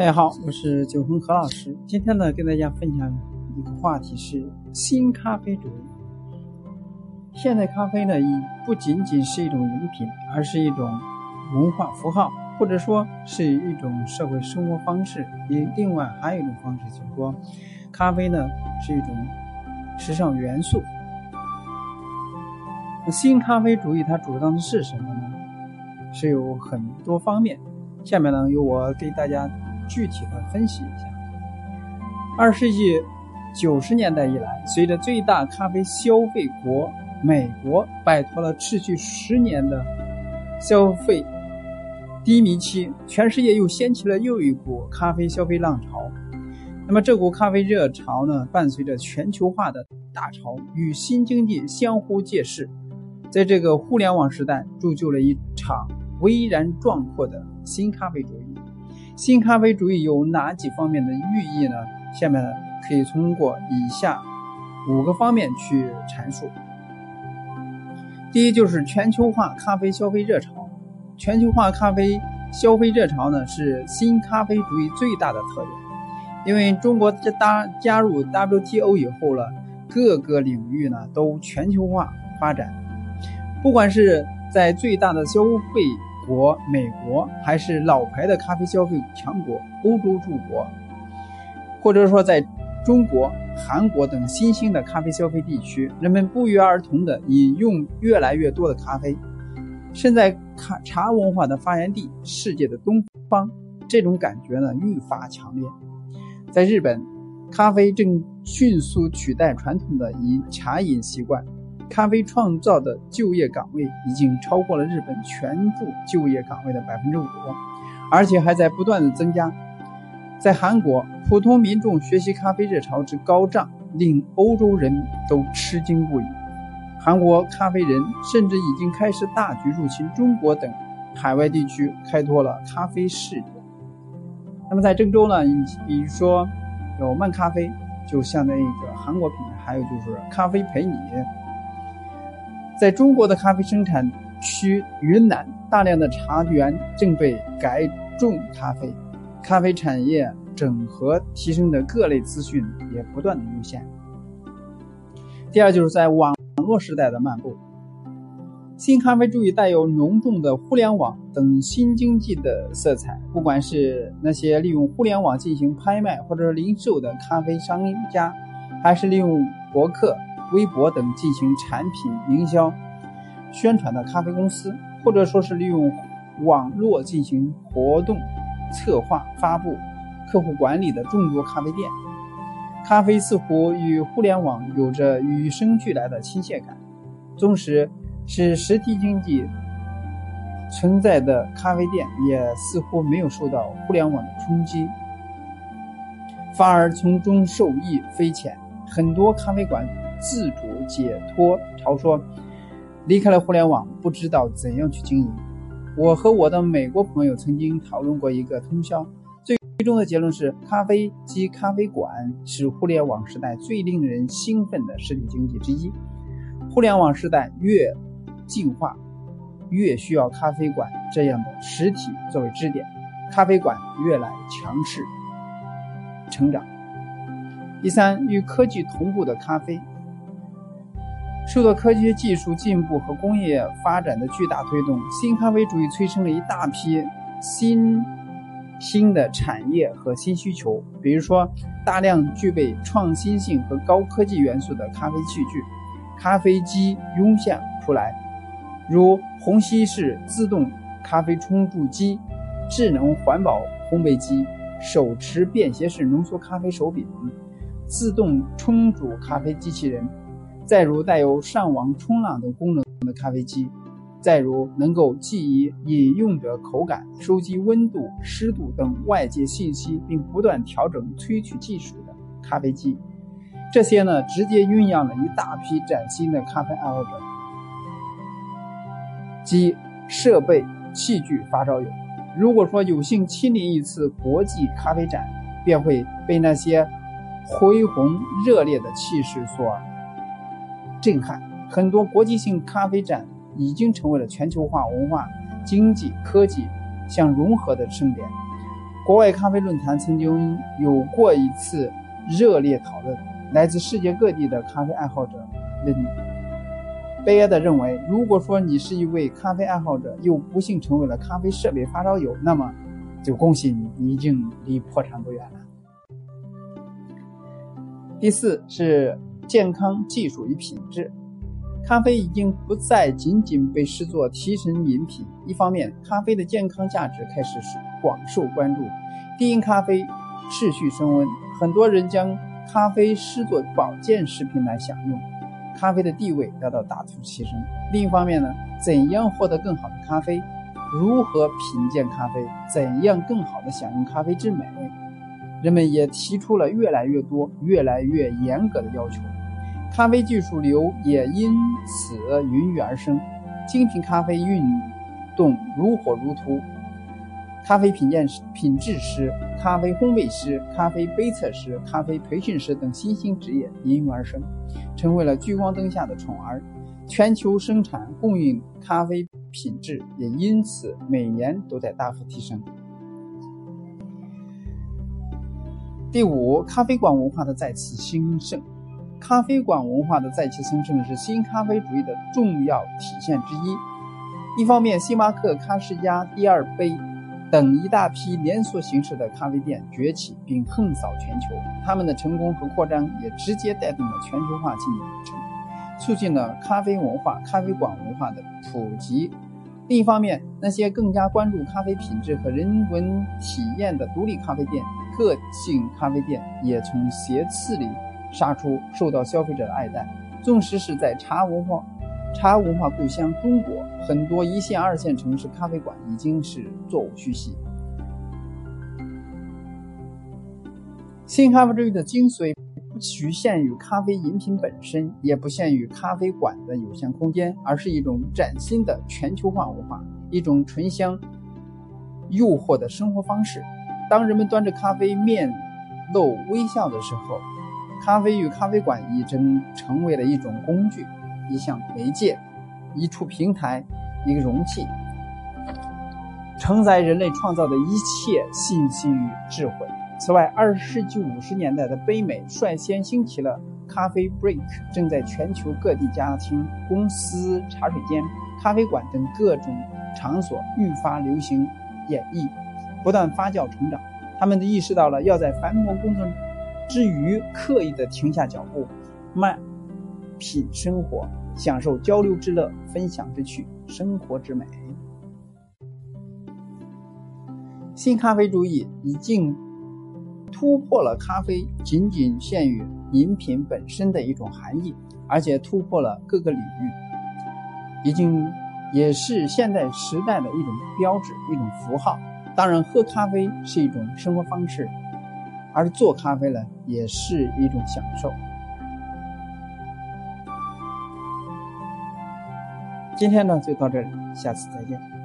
大家好，我是九峰何老师。今天呢，跟大家分享一个话题是新咖啡主义。现代咖啡呢，已不仅仅是一种饮品，而是一种文化符号，或者说是一种社会生活方式。另另外还有一种方式，就是说，咖啡呢是一种时尚元素。那新咖啡主义它主张的是什么呢？是有很多方面。下面呢，由我给大家。具体的分析一下，二世纪九十年代以来，随着最大咖啡消费国美国摆脱了持续十年的消费低迷期，全世界又掀起了又一股咖啡消费浪潮。那么，这股咖啡热潮呢，伴随着全球化的大潮与新经济相互借势，在这个互联网时代，铸就了一场巍然壮阔的新咖啡主义。新咖啡主义有哪几方面的寓意呢？下面可以通过以下五个方面去阐述。第一就是全球化咖啡消费热潮。全球化咖啡消费热潮呢是新咖啡主义最大的特点。因为中国加加加入 WTO 以后了，各个领域呢都全球化发展，不管是在最大的消费。国、美国还是老牌的咖啡消费强国欧洲诸国，或者说在中国、韩国等新兴的咖啡消费地区，人们不约而同地饮用越来越多的咖啡。身在咖茶文化的发源地、世界的东方，这种感觉呢愈发强烈。在日本，咖啡正迅速取代传统的饮茶饮习惯。咖啡创造的就业岗位已经超过了日本全部就业岗位的百分之五，而且还在不断的增加。在韩国，普通民众学习咖啡热潮之高涨，令欧洲人都吃惊不已。韩国咖啡人甚至已经开始大举入侵中国等海外地区，开拓了咖啡事业。那么在郑州呢？你比如说有漫咖啡，就像那个韩国品牌，还有就是咖啡陪你。在中国的咖啡生产区云南，大量的茶园正被改种咖啡，咖啡产业整合提升的各类资讯也不断的涌现。第二，就是在网络时代的漫步，新咖啡主义带有浓重的互联网等新经济的色彩。不管是那些利用互联网进行拍卖或者零售的咖啡商家，还是利用博客。微博等进行产品营销、宣传的咖啡公司，或者说是利用网络进行活动策划、发布、客户管理的众多咖啡店，咖啡似乎与互联网有着与生俱来的亲切感。纵使是实体经济存在的咖啡店，也似乎没有受到互联网的冲击，反而从中受益匪浅。很多咖啡馆。自主解脱潮说，离开了互联网，不知道怎样去经营。我和我的美国朋友曾经讨论过一个通宵，最终的结论是：咖啡机、咖啡馆是互联网时代最令人兴奋的实体经济之一。互联网时代越进化，越需要咖啡馆这样的实体作为支点，咖啡馆越来强势成长。第三，与科技同步的咖啡。受到科学技术进步和工业发展的巨大推动，新咖啡主义催生了一大批新兴的产业和新需求。比如说，大量具备创新性和高科技元素的咖啡器具、咖啡机涌现出来，如虹吸式自动咖啡冲煮机、智能环保烘焙机、手持便携式浓缩咖啡手柄、自动冲煮咖啡机器人。再如带有上网冲浪等功能的咖啡机，再如能够记忆饮用者口感、收集温度、湿度等外界信息，并不断调整萃取技术的咖啡机，这些呢，直接酝酿了一大批崭新的咖啡爱好者及设备器具发烧友。如果说有幸亲临一次国际咖啡展，便会被那些恢宏热烈的气势所。震撼！很多国际性咖啡展已经成为了全球化文化、经济、科技相融合的盛典。国外咖啡论坛曾经有过一次热烈讨论，来自世界各地的咖啡爱好者们悲哀地认为，如果说你是一位咖啡爱好者，又不幸成为了咖啡设备发烧友，那么就恭喜你，你已经离破产不远了。第四是健康、技术与品质。咖啡已经不再仅仅被视作提神饮品。一方面，咖啡的健康价值开始广受关注，低因咖啡持续升温，很多人将咖啡视作保健食品来享用，咖啡的地位得到大幅提升。另一方面呢，怎样获得更好的咖啡？如何品鉴咖啡？怎样更好的享用咖啡之美？人们也提出了越来越多、越来越严格的要求。咖啡技术流也因此孕育而生，精品咖啡运动如火如荼，咖啡品鉴师、品质师、咖啡烘焙师、咖啡杯测师、咖啡培训师等新兴职业应运而生，成为了聚光灯下的宠儿。全球生产供应咖啡品质也因此每年都在大幅提升。第五，咖啡馆文化的再次兴盛。咖啡馆文化的再次兴盛是新咖啡主义的重要体现之一。一方面，星巴克、卡诗加、第二杯等一大批连锁形式的咖啡店崛起并横扫全球，他们的成功和扩张也直接带动了全球化进程，促进了咖啡文化、咖啡馆文化的普及。另一方面，那些更加关注咖啡品质和人文体验的独立咖啡店、个性咖啡店也从斜刺里。杀出，受到消费者的爱戴。纵使是在茶文化、茶文化故乡中国，很多一线、二线城市咖啡馆已经是座无虚席。新咖啡主义的精髓不局限于咖啡饮品本身，也不限于咖啡馆的有限空间，而是一种崭新的全球化文化，一种醇香、诱惑的生活方式。当人们端着咖啡，面露微笑的时候。咖啡与咖啡馆已经成为了一种工具，一项媒介，一处平台，一个容器，承载人类创造的一切信息与智慧。此外，二十世纪五十年代的北美率先兴起了咖啡 break，正在全球各地家庭、公司、茶水间、咖啡馆等各种场所愈发流行演绎，不断发酵成长。他们都意识到了要在繁忙工作。至于刻意的停下脚步，慢品生活，享受交流之乐，分享之趣，生活之美。新咖啡主义已经突破了咖啡仅仅限于饮品本身的一种含义，而且突破了各个领域，已经也是现代时代的一种标志、一种符号。当然，喝咖啡是一种生活方式。而做咖啡呢，也是一种享受。今天呢，就到这里，下次再见。